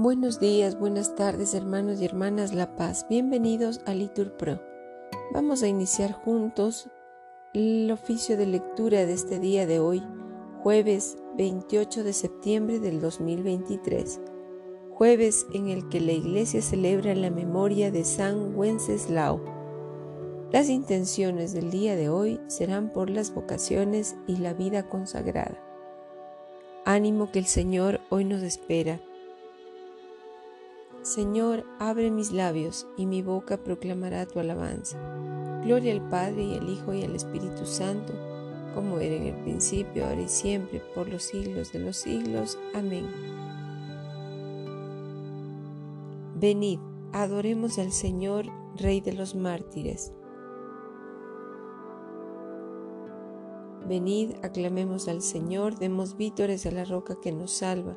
Buenos días, buenas tardes hermanos y hermanas La Paz. Bienvenidos a Litur Pro. Vamos a iniciar juntos el oficio de lectura de este día de hoy, jueves 28 de septiembre del 2023. Jueves en el que la iglesia celebra la memoria de San Wenceslao. Las intenciones del día de hoy serán por las vocaciones y la vida consagrada. Ánimo que el Señor hoy nos espera Señor, abre mis labios y mi boca proclamará tu alabanza. Gloria al Padre y al Hijo y al Espíritu Santo, como era en el principio, ahora y siempre, por los siglos de los siglos. Amén. Venid, adoremos al Señor, Rey de los mártires. Venid, aclamemos al Señor, demos vítores a la roca que nos salva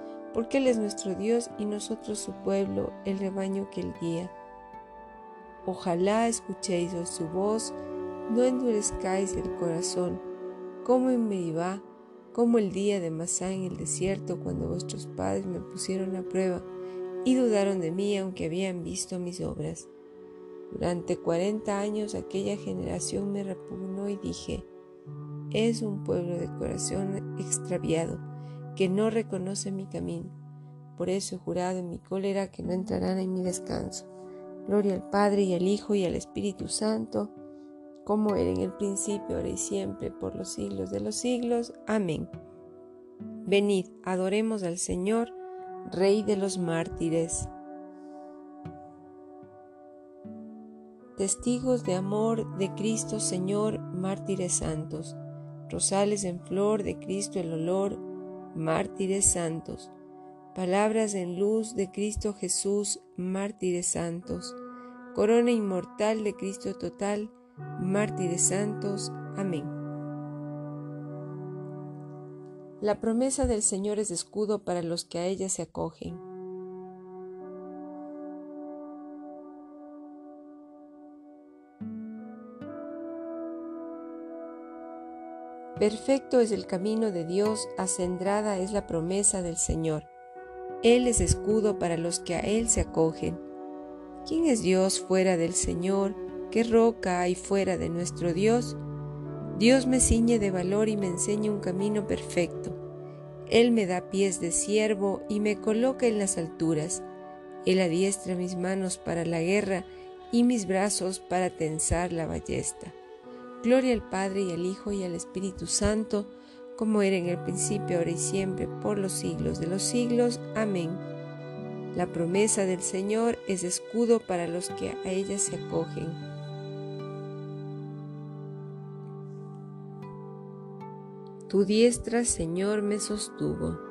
porque Él es nuestro Dios y nosotros su pueblo, el rebaño que Él guía. Ojalá escuchéis su voz, no endurezcáis el corazón, como en Meribá, como el día de Masá en el desierto, cuando vuestros padres me pusieron a prueba y dudaron de mí aunque habían visto mis obras. Durante cuarenta años aquella generación me repugnó y dije, es un pueblo de corazón extraviado que no reconoce mi camino. Por eso he jurado en mi cólera que no entrarán en mi descanso. Gloria al Padre y al Hijo y al Espíritu Santo, como era en el principio, ahora y siempre, por los siglos de los siglos. Amén. Venid, adoremos al Señor, Rey de los mártires. Testigos de amor de Cristo Señor, mártires santos. Rosales en flor de Cristo el olor, mártires santos. Palabras en luz de Cristo Jesús, mártires santos. Corona inmortal de Cristo total, mártires santos. Amén. La promesa del Señor es escudo para los que a ella se acogen. Perfecto es el camino de Dios, acendrada es la promesa del Señor. Él es escudo para los que a Él se acogen. ¿Quién es Dios fuera del Señor? ¿Qué roca hay fuera de nuestro Dios? Dios me ciñe de valor y me enseña un camino perfecto. Él me da pies de siervo y me coloca en las alturas. Él adiestra mis manos para la guerra y mis brazos para tensar la ballesta. Gloria al Padre y al Hijo y al Espíritu Santo, como era en el principio, ahora y siempre, por los siglos de los siglos. Amén. La promesa del Señor es escudo para los que a ella se acogen. Tu diestra, Señor, me sostuvo.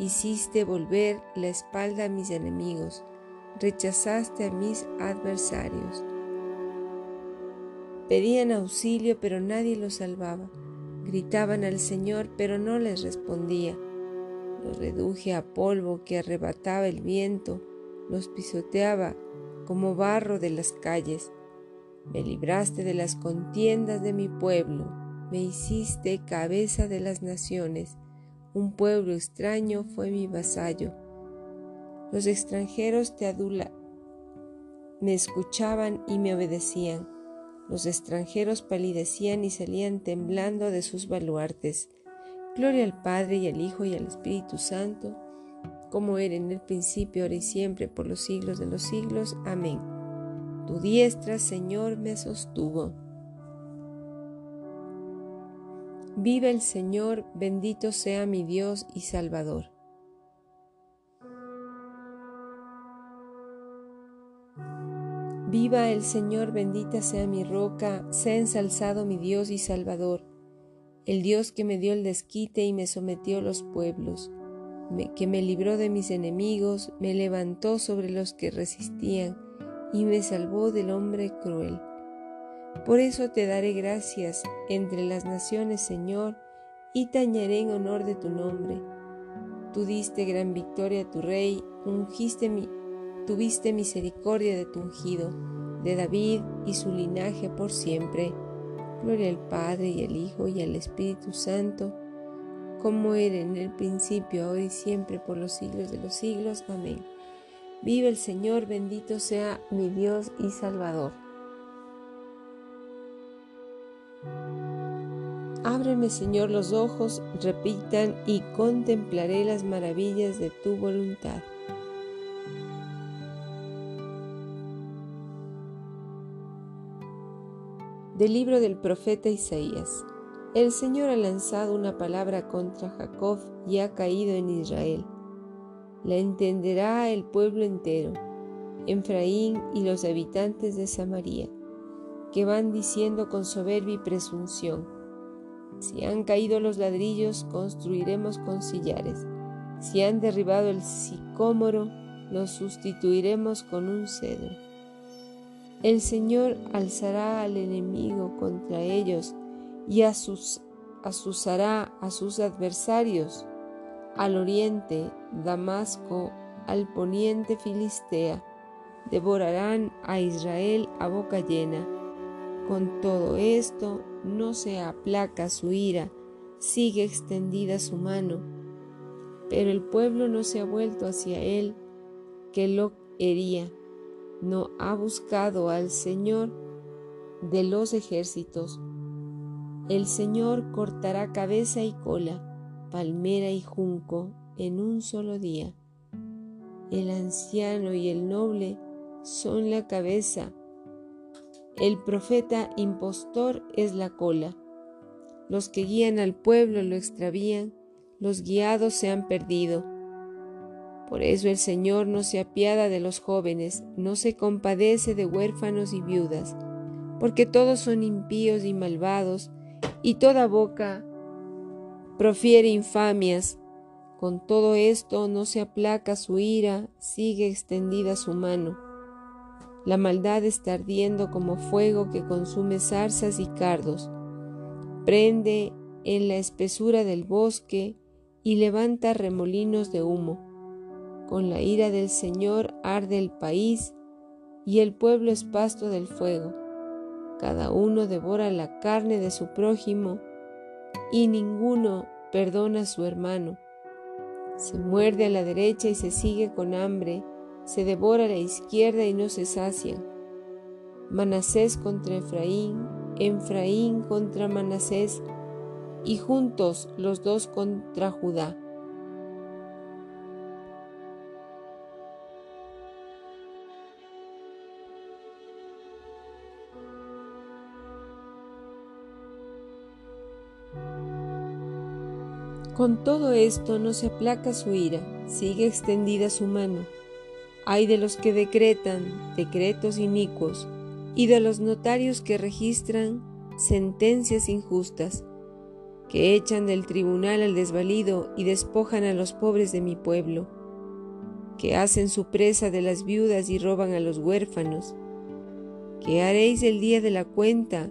Hiciste volver la espalda a mis enemigos, rechazaste a mis adversarios. Pedían auxilio, pero nadie los salvaba. Gritaban al Señor, pero no les respondía. Los reduje a polvo que arrebataba el viento, los pisoteaba como barro de las calles. Me libraste de las contiendas de mi pueblo, me hiciste cabeza de las naciones un pueblo extraño fue mi vasallo. Los extranjeros te adula me escuchaban y me obedecían. Los extranjeros palidecían y salían temblando de sus baluartes. Gloria al Padre y al Hijo y al Espíritu Santo, como era en el principio, ahora y siempre, por los siglos de los siglos. Amén. Tu diestra, Señor, me sostuvo. Viva el Señor, bendito sea mi Dios y Salvador. Viva el Señor, bendita sea mi roca, sea ensalzado mi Dios y Salvador, el Dios que me dio el desquite y me sometió a los pueblos, que me libró de mis enemigos, me levantó sobre los que resistían y me salvó del hombre cruel. Por eso te daré gracias entre las naciones, Señor, y tañaré en honor de tu nombre. Tú diste gran victoria a tu rey, ungiste mi tuviste misericordia de tu ungido, de David y su linaje por siempre. Gloria al Padre y al Hijo y al Espíritu Santo, como era en el principio, ahora y siempre, por los siglos de los siglos. Amén. Vive el Señor, bendito sea mi Dios y Salvador. Ábreme, Señor, los ojos, repitan y contemplaré las maravillas de tu voluntad. Del libro del profeta Isaías. El Señor ha lanzado una palabra contra Jacob y ha caído en Israel. La entenderá el pueblo entero, Efraín y los habitantes de Samaria, que van diciendo con soberbia y presunción, si han caído los ladrillos, construiremos con sillares. Si han derribado el sicómoro, los sustituiremos con un cedro. El Señor alzará al enemigo contra ellos y asusará a sus adversarios. Al oriente, Damasco, al poniente, Filistea. Devorarán a Israel a boca llena. Con todo esto, no se aplaca su ira, sigue extendida su mano. Pero el pueblo no se ha vuelto hacia él que lo hería no ha buscado al Señor de los ejércitos. El Señor cortará cabeza y cola, palmera y junco en un solo día. El anciano y el noble son la cabeza. El profeta impostor es la cola. Los que guían al pueblo lo extravían, los guiados se han perdido. Por eso el Señor no se apiada de los jóvenes, no se compadece de huérfanos y viudas, porque todos son impíos y malvados, y toda boca profiere infamias. Con todo esto no se aplaca su ira, sigue extendida su mano. La maldad está ardiendo como fuego que consume zarzas y cardos. Prende en la espesura del bosque y levanta remolinos de humo. Con la ira del Señor arde el país y el pueblo es pasto del fuego. Cada uno devora la carne de su prójimo y ninguno perdona a su hermano. Se muerde a la derecha y se sigue con hambre, se devora a la izquierda y no se sacian. Manasés contra Efraín, Efraín contra Manasés, y juntos los dos contra Judá. Con todo esto no se aplaca su ira, sigue extendida su mano. Hay de los que decretan decretos inicuos y de los notarios que registran sentencias injustas, que echan del tribunal al desvalido y despojan a los pobres de mi pueblo, que hacen su presa de las viudas y roban a los huérfanos. ¿Qué haréis el día de la cuenta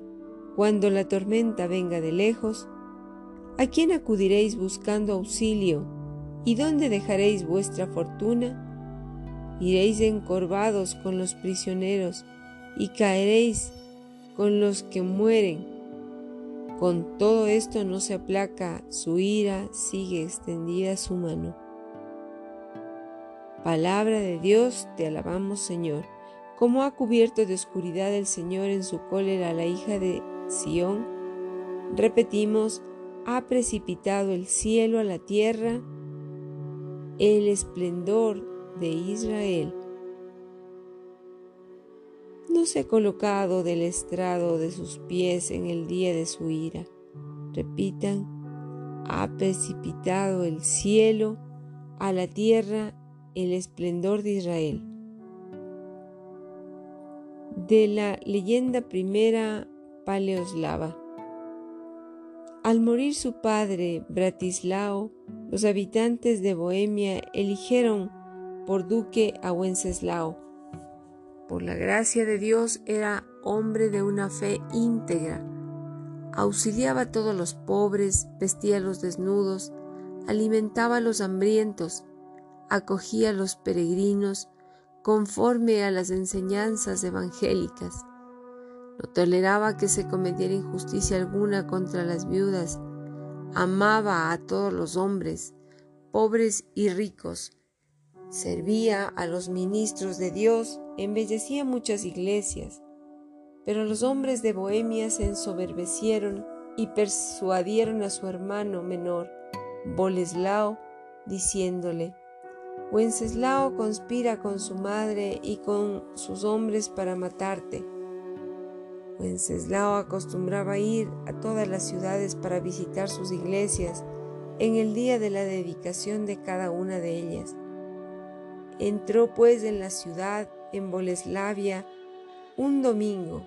cuando la tormenta venga de lejos? ¿A quién acudiréis buscando auxilio? ¿Y dónde dejaréis vuestra fortuna? Iréis encorvados con los prisioneros y caeréis con los que mueren. Con todo esto no se aplaca su ira, sigue extendida su mano. Palabra de Dios, te alabamos Señor. Como ha cubierto de oscuridad el Señor en su cólera a la hija de Sión, repetimos, ha precipitado el cielo a la tierra, el esplendor de Israel. No se ha colocado del estrado de sus pies en el día de su ira. Repitan, ha precipitado el cielo a la tierra el esplendor de Israel. De la leyenda primera paleoslava. Al morir su padre, Bratislao, los habitantes de Bohemia eligieron por duque a Wenceslao. Por la gracia de Dios era hombre de una fe íntegra. Auxiliaba a todos los pobres, vestía a los desnudos, alimentaba a los hambrientos, acogía a los peregrinos conforme a las enseñanzas evangélicas no toleraba que se cometiera injusticia alguna contra las viudas, amaba a todos los hombres, pobres y ricos, servía a los ministros de Dios, embellecía muchas iglesias, pero los hombres de Bohemia se ensoberbecieron y persuadieron a su hermano menor, Boleslao, diciéndole, Wenceslao conspira con su madre y con sus hombres para matarte Wenceslao acostumbraba ir a todas las ciudades para visitar sus iglesias en el día de la dedicación de cada una de ellas. Entró pues en la ciudad, en Boleslavia, un domingo,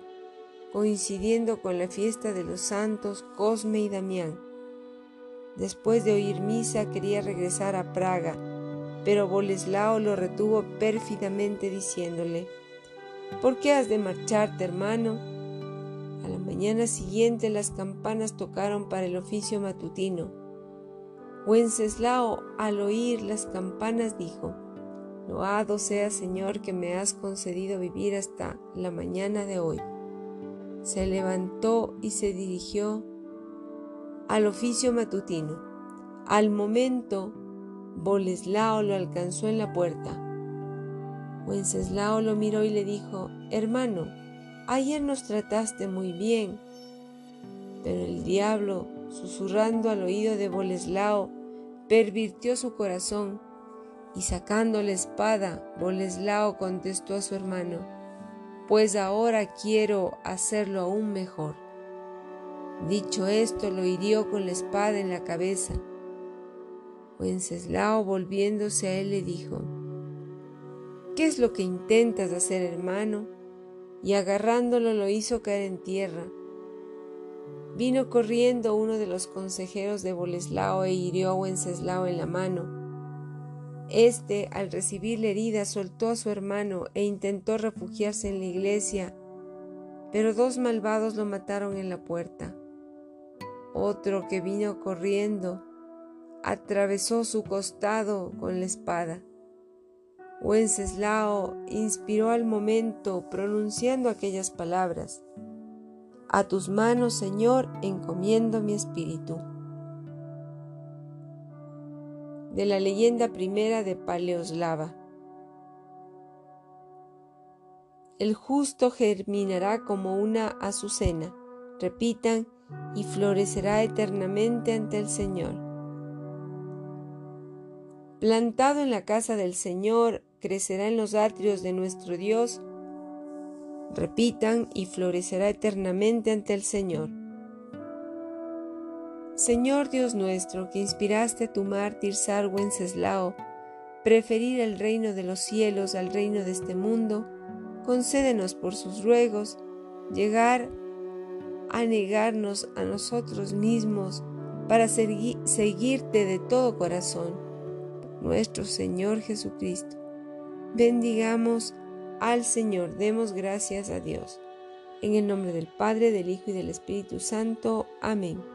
coincidiendo con la fiesta de los santos Cosme y Damián. Después de oír misa quería regresar a Praga, pero Boleslao lo retuvo pérfidamente diciéndole, ¿Por qué has de marcharte, hermano? A la mañana siguiente las campanas tocaron para el oficio matutino. Wenceslao, al oír las campanas, dijo, Loado sea Señor que me has concedido vivir hasta la mañana de hoy. Se levantó y se dirigió al oficio matutino. Al momento, Boleslao lo alcanzó en la puerta. Wenceslao lo miró y le dijo, Hermano, ayer nos trataste muy bien. Pero el diablo, susurrando al oído de Boleslao, pervirtió su corazón y sacando la espada, Boleslao contestó a su hermano, pues ahora quiero hacerlo aún mejor. Dicho esto, lo hirió con la espada en la cabeza. Wenceslao, volviéndose a él, le dijo, ¿Qué es lo que intentas hacer, hermano? y agarrándolo lo hizo caer en tierra. Vino corriendo uno de los consejeros de Boleslao e hirió a Wenceslao en la mano. Este, al recibir la herida, soltó a su hermano e intentó refugiarse en la iglesia, pero dos malvados lo mataron en la puerta. Otro que vino corriendo atravesó su costado con la espada. Wenceslao inspiró al momento pronunciando aquellas palabras. A tus manos, Señor, encomiendo mi espíritu. De la leyenda primera de Paleoslava. El justo germinará como una azucena, repitan, y florecerá eternamente ante el Señor. Plantado en la casa del Señor, crecerá en los atrios de nuestro Dios, repitan y florecerá eternamente ante el Señor. Señor Dios nuestro, que inspiraste a tu mártir Sar Wenceslao, preferir el reino de los cielos al reino de este mundo, concédenos por sus ruegos llegar a negarnos a nosotros mismos para seguirte de todo corazón, nuestro Señor Jesucristo Bendigamos al Señor, demos gracias a Dios. En el nombre del Padre, del Hijo y del Espíritu Santo. Amén.